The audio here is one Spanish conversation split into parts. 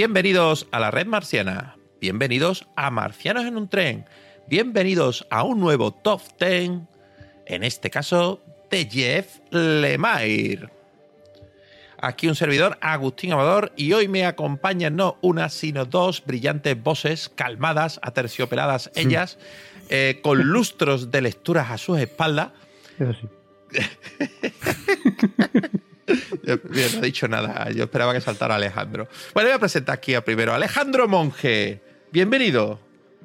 Bienvenidos a la red marciana. Bienvenidos a Marcianos en un tren. Bienvenidos a un nuevo Top 10, en este caso de Jeff Lemire. Aquí un servidor, Agustín Amador, y hoy me acompañan no una, sino dos brillantes voces, calmadas, aterciopeladas ellas, eh, con lustros de lecturas a sus espaldas. Eso sí. Yo- no he dicho nada. Yo esperaba que saltara Alejandro. Bueno, voy a presentar aquí a primero. Alejandro Monge. Bienvenido.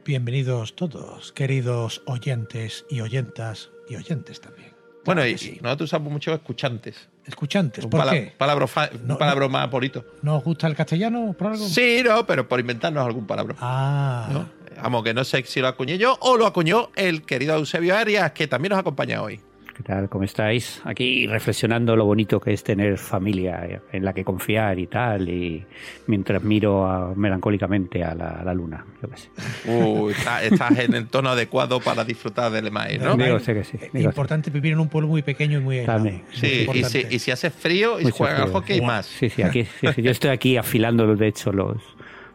Bienvenidos todos, queridos oyentes y oyentas y oyentes también. Bueno, y sí. nosotros usamos mucho escuchantes. Escuchantes, Un ¿por pala- qué? palabro, No, palabro más bonito. ¿No os gusta el castellano por algo? Sí, no, pero por inventarnos algún palabra. Ah, ¿no? Vamos, que no sé si lo acuñé yo o lo acuñó el querido Eusebio Arias, que también nos acompaña hoy. ¿Qué tal? ¿Cómo estáis? Aquí reflexionando lo bonito que es tener familia en la que confiar y tal, y mientras miro a- melancólicamente a la, a la luna. Yo qué sé. Uy, está- estás en el tono adecuado para disfrutar del EMAI, ¿no? Digo, sé que sí. eh, importante vivir en un pueblo muy pequeño y muy aislado. También. Muy Sí, y si, y si hace frío y Mucho juegan al frío. hockey más. Sí, sí, aquí, sí, sí. Yo estoy aquí afilando, de hecho, los,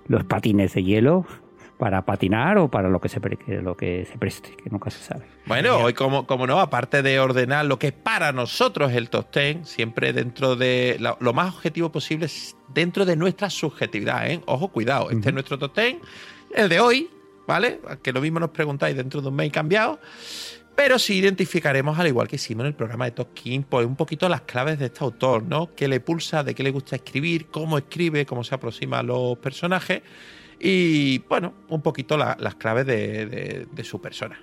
los patines de hielo para patinar o para lo que se, que lo que se preste, que nunca se sabe. Bueno, hoy como, como no, aparte de ordenar lo que es para nosotros el top 10, siempre dentro de la- lo más objetivo posible, es dentro de nuestra subjetividad, ¿eh? Ojo, cuidado, este es nuestro top 10, el de hoy, ¿vale? Que lo mismo nos preguntáis dentro de un mes cambiado, pero sí identificaremos, al igual que hicimos en el programa de Top King, pues un poquito las claves de este autor, ¿no? ¿Qué le pulsa, de qué le gusta escribir, cómo escribe, cómo se aproxima a los personajes? Y bueno, un poquito la- las claves de- de- de su persona.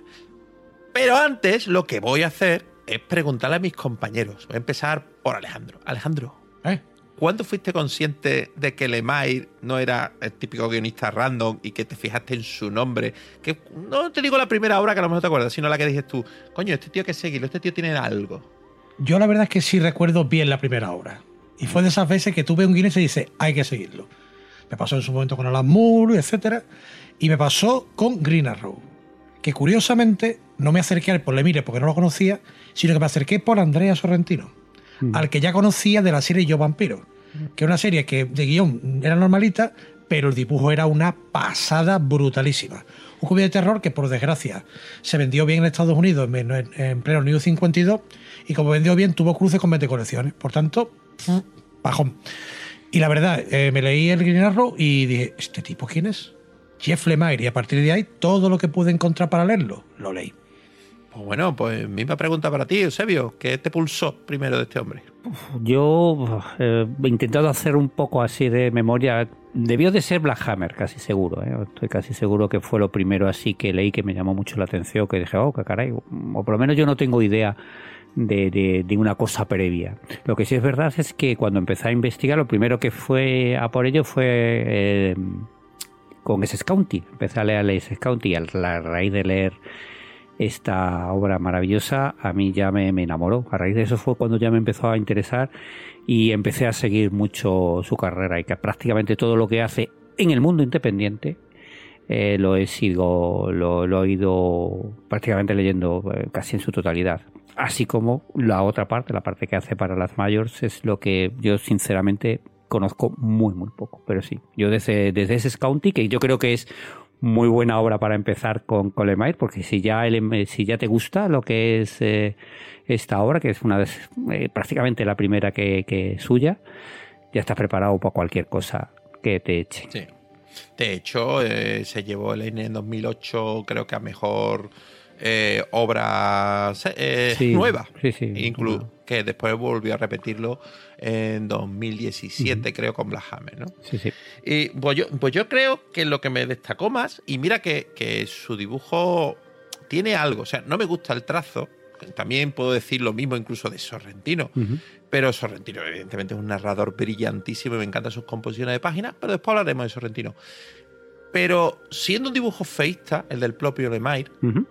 Pero antes lo que voy a hacer es preguntarle a mis compañeros. Voy a empezar por Alejandro. Alejandro, ¿Eh? ¿cuándo fuiste consciente de que Lemire no era el típico guionista random y que te fijaste en su nombre? Que no te digo la primera obra que a lo mejor te acuerdas, sino la que dices tú, coño, este tío hay que seguirlo, este tío tiene algo. Yo la verdad es que sí recuerdo bien la primera obra. Y fue de esas veces que tuve un guion y se dice, hay que seguirlo. Me pasó en su momento con Alan Moore, etc. Y me pasó con Green Arrow. Que curiosamente no me acerqué al Polemire porque no lo conocía, sino que me acerqué por Andrea Sorrentino, al que ya conocía de la serie Yo Vampiro. Que es una serie que de guion era normalita, pero el dibujo era una pasada brutalísima. Un cómic de terror que, por desgracia, se vendió bien en Estados Unidos en, en- en pleno New 52 y como vendió bien, tuvo cruces con 20 colecciones. Por tanto, bajón. Y la verdad, eh, me leí el Green Arrow y dije, ¿este tipo quién es? Jeff Lemire. Y a partir de ahí, todo lo que pude encontrar para leerlo, lo leí. Pues bueno, pues misma pregunta para ti, Eusebio. ¿Qué te pulsó primero de este hombre? Yo eh, he intentado hacer un poco así de memoria. Debió de ser Black Hammer, casi seguro. ¿eh? Estoy casi seguro que fue lo primero así que leí que me llamó mucho la atención, que dije, oh, qué caray. O por lo menos yo no tengo idea de, una cosa previa. Lo que sí es verdad es que cuando empecé a investigar, lo primero que fue a por ello fue eh, con ese County. Empecé a leer ese County y a raíz de leer esta obra maravillosa a mí ya me, me enamoró. A raíz de eso fue cuando ya me empezó a interesar y empecé a seguir mucho su carrera y que prácticamente todo lo que hace en el mundo independiente eh, lo he sido, lo, lo he ido prácticamente leyendo eh, casi en su totalidad. Así como la otra parte, la parte que hace para las mayores, es lo que yo sinceramente conozco muy, muy poco. Pero sí, yo desde, desde ese County, que yo creo que es muy buena obra para empezar con, con Lemire, porque si ya, el- si ya te gusta lo que es eh, esta obra, que es una eh, prácticamente la primera que, que suya, ya estás preparado para cualquier cosa que te eche. Sí. De hecho, eh, se llevó el N en 2008, creo que a mejor eh, obra eh, Sí, nueva. sí, sí. Inclu- que después volvió a repetirlo en 2017, creo, con Black Hammer, ¿no? Sí, sí. Y pues yo, pues yo creo que lo que me destacó más, y mira que, que su dibujo tiene algo, o sea, no me gusta el trazo, también puedo decir lo mismo incluso de Sorrentino, pero Sorrentino evidentemente es un narrador brillantísimo y me encantan sus composiciones de páginas, pero después hablaremos de Sorrentino. Pero siendo un dibujo feísta, el del propio Lemire, Ujú.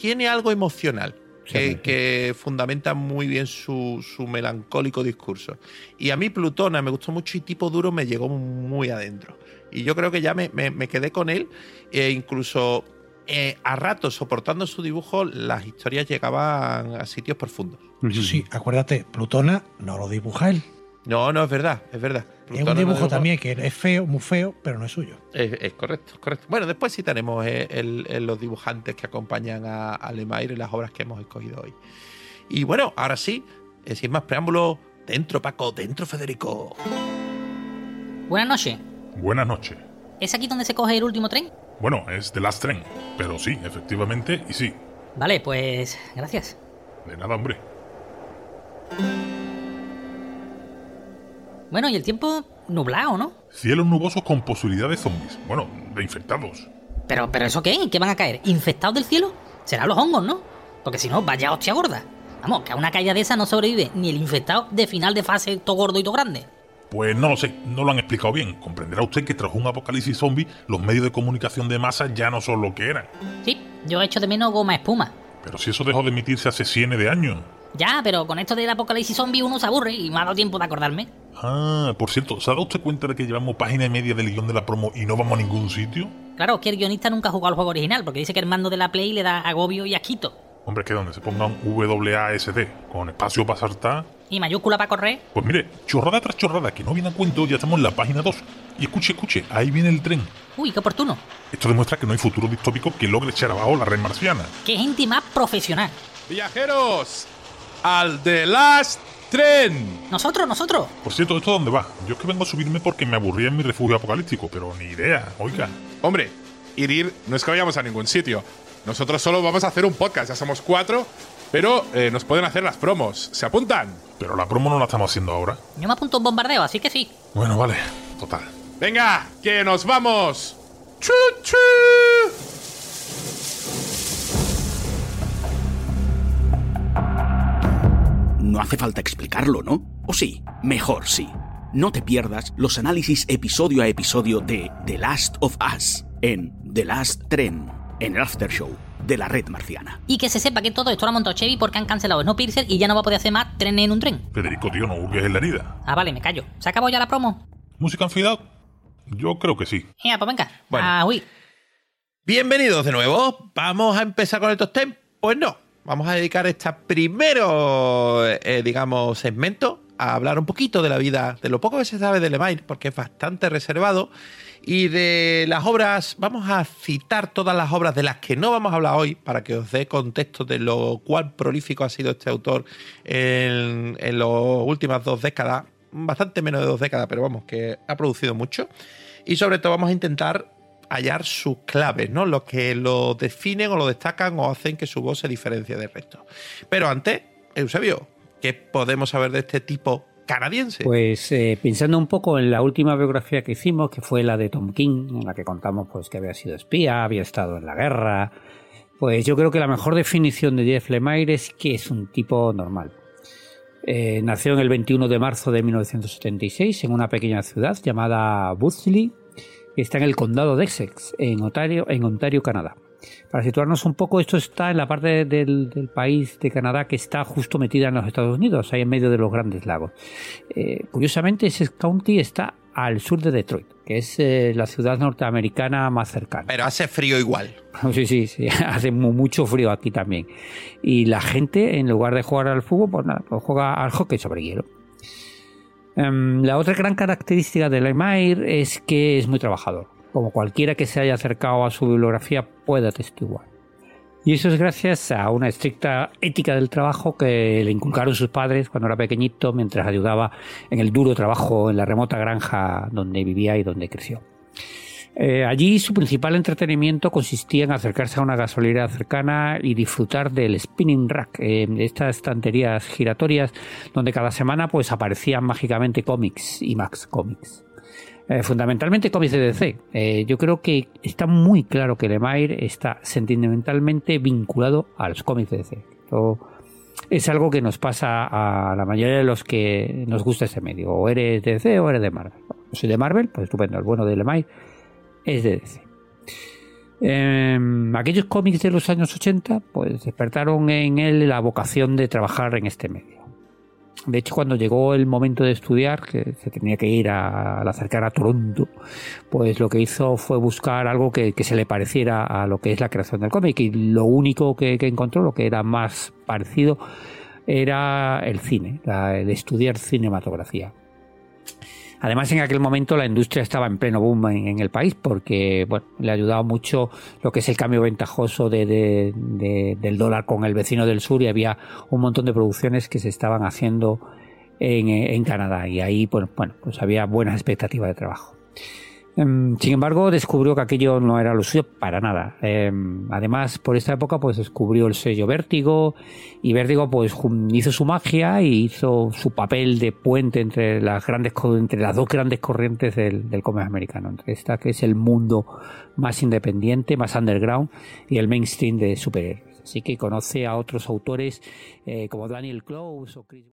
Tiene algo emocional que, sí. que fundamenta muy bien su, su melancólico discurso. Y a mí Plutona me gustó mucho y tipo duro me llegó muy adentro. Y yo creo que ya me, me- me quedé con él e incluso eh, a ratos soportando su dibujo las historias llegaban a sitios profundos. Sí, acuérdate, Plutona no lo dibuja él. No, no, es verdad, es verdad. Es un dibujo también que es feo, muy feo, pero no es suyo. Es, es correcto, es correcto. Bueno, después sí tenemos eh, el- el- los dibujantes que acompañan a, a Lemire en las obras que hemos escogido hoy. Y bueno, ahora sí, eh, sin más preámbulo, dentro Paco, dentro Federico. Buenas noches. Buenas noches. ¿Es aquí donde se coge el último tren? Bueno, es The Last Train, pero sí, efectivamente, y sí. Vale, pues gracias. De nada, hombre. Bueno, y el tiempo nublado, ¿no? Cielos nubosos con posibilidad de zombies. Bueno, de infectados. Pero, pero ¿eso qué? ¿Qué van a caer? ¿Infectados del cielo? Serán los hongos, ¿no? Porque si no, vaya hostia gorda. Vamos, que a una caída de esa no sobrevive ni el infectado de final de fase todo gordo y todo grande. Pues no lo sé, no lo han explicado bien. Comprenderá usted que tras un apocalipsis zombie, los medios de comunicación de masa ya no son lo que eran. Sí, yo echo de menos goma espuma. Pero si eso dejó de emitirse hace cientos de años. Ya, pero con esto del apocalipsis zombie uno se aburre y me ha dado tiempo de acordarme. Ah, por cierto, ¿se ha dado usted cuenta de que llevamos página y media del guion de la promo y no vamos a ningún sitio? Claro, que el guionista nunca ha jugado al juego original, porque dice que el mando de la Play le da agobio y asquito. Hombre, es que donde se ponga un WASD con espacio para saltar. Y mayúscula para correr. Pues mire, chorrada tras chorrada, que no viene a cuento, ya estamos en la página 2. Y escuche, escuche, ahí viene el tren. Uy, qué oportuno. Esto demuestra que no hay futuro distópico que logre echar abajo la red marciana. Qué gente más profesional. Viajeros, al The Last Tren. Nosotros, nosotros. Por cierto, ¿esto dónde va? Yo es que vengo a subirme porque me aburría en mi refugio apocalíptico, pero ni idea, oiga. Hombre, ir, ir, no es que vayamos a ningún sitio. Nosotros solo vamos a hacer un podcast, ya somos cuatro, pero eh, nos pueden hacer las promos. ¿Se apuntan? Pero la promo no la estamos haciendo ahora. Yo me apunto a un bombardeo, así que sí. Bueno, vale, total. Venga, que nos vamos. ¡Chu, chu! No hace falta explicarlo, ¿no? ¿O sí? Mejor sí. No te pierdas los análisis episodio a episodio de The Last of Us en The Last Tren, en el After Show de la red marciana. Y que se sepa que todo esto lo ha montado Chevy porque han cancelado Snowpiercer y ya no va a poder hacer más tren en un tren. Federico, tío, no hurgues en la herida. Ah, vale, me callo. ¿Se acabó ya la promo? ¿Música en out? Yo creo que sí. Ya, pues venga. Bueno. Ah, uy. Bienvenidos de nuevo. ¿Vamos a empezar con el top 10? Pues no. Vamos a dedicar este primero, eh, digamos, segmento a hablar un poquito de la vida, de lo poco que se sabe de Lemire, porque es bastante reservado, y de las obras, vamos a citar todas las obras de las que no vamos a hablar hoy, para que os dé contexto de lo cuán prolífico ha sido este autor en las últimas dos décadas, bastante menos de dos décadas, pero vamos, que ha producido mucho. Y sobre todo vamos a intentar hallar sus claves, ¿no? Lo que lo definen o lo destacan o hacen que su voz se diferencie del resto. Pero antes, Eusebio, ¿qué podemos saber de este tipo canadiense? Pues eh, pensando un poco en la última biografía que hicimos, que fue la de Tom King, en la que contamos pues que había sido espía, había estado en la guerra, pues yo creo que la mejor definición de Jeff Lemire es que es un tipo normal. Eh, nació en el 21 de marzo de 1976 en una pequeña ciudad llamada Boothly, que está en el condado de Essex, en Ontario, en Ontario, Canadá. Para situarnos un poco, esto está en la parte del, del país de Canadá que está justo metida en los Estados Unidos, ahí en medio de los grandes lagos. Eh, curiosamente, Essex County está al sur de Detroit, que es eh, la ciudad norteamericana más cercana. Pero hace frío igual. Sí, sí, sí, hace mu- mucho frío aquí también. Y la gente, en lugar de jugar al fútbol, pues nada, pues juega al hockey sobre hielo. Em, la otra gran característica de Lemire es que es muy trabajador. Como cualquiera que se haya acercado a su bibliografía puede atestiguar. Y eso es gracias a una estricta ética del trabajo que le inculcaron sus padres cuando era pequeñito, mientras ayudaba en el duro trabajo en la remota granja donde vivía y donde creció. Eh, allí su principal entretenimiento consistía en acercarse a una gasolinera cercana y disfrutar del spinning rack, eh, estas estanterías giratorias donde cada semana pues aparecían mágicamente cómics y Max Comics. Eh, fundamentalmente cómics de DC. yo creo que está muy claro que Lemire está sentimentalmente vinculado a los cómics de DC. es algo que nos pasa a la mayoría de los que nos gusta ese medio. O eres de DC o eres de Marvel. Soy de Marvel, pues estupendo. El bueno de Lemire es de DC. Em, aquellos cómics de los años 80 pues despertaron en él la vocación de trabajar en este medio. De hecho, cuando llegó el momento de estudiar, que se tenía que ir a, la cercana Toronto, pues lo que hizo fue buscar algo que, se le pareciera a lo que es la creación del cómic. Y lo único que, encontró, lo que era más parecido, era el cine, el estudiar cinematografía. Además, en aquel momento la industria estaba en pleno boom en, el país porque bueno, le ayudaba mucho lo que es el cambio ventajoso de, del dólar con el vecino del sur y había un montón de producciones que se estaban haciendo en, en Canadá y ahí bueno, bueno, pues había buenas expectativas de trabajo. Em, sin embargo, descubrió que aquello no era lo suyo para nada. Em, además, por esta época, pues descubrió el sello Vértigo y Vértigo, pues hizo su magia y hizo su papel de puente entre las grandes entre las dos grandes corrientes del, del cómic americano, entre esta que es el mundo más independiente, más underground y el mainstream de superhéroes. Así que conoce a otros autores eh, como Daniel Close o Chris.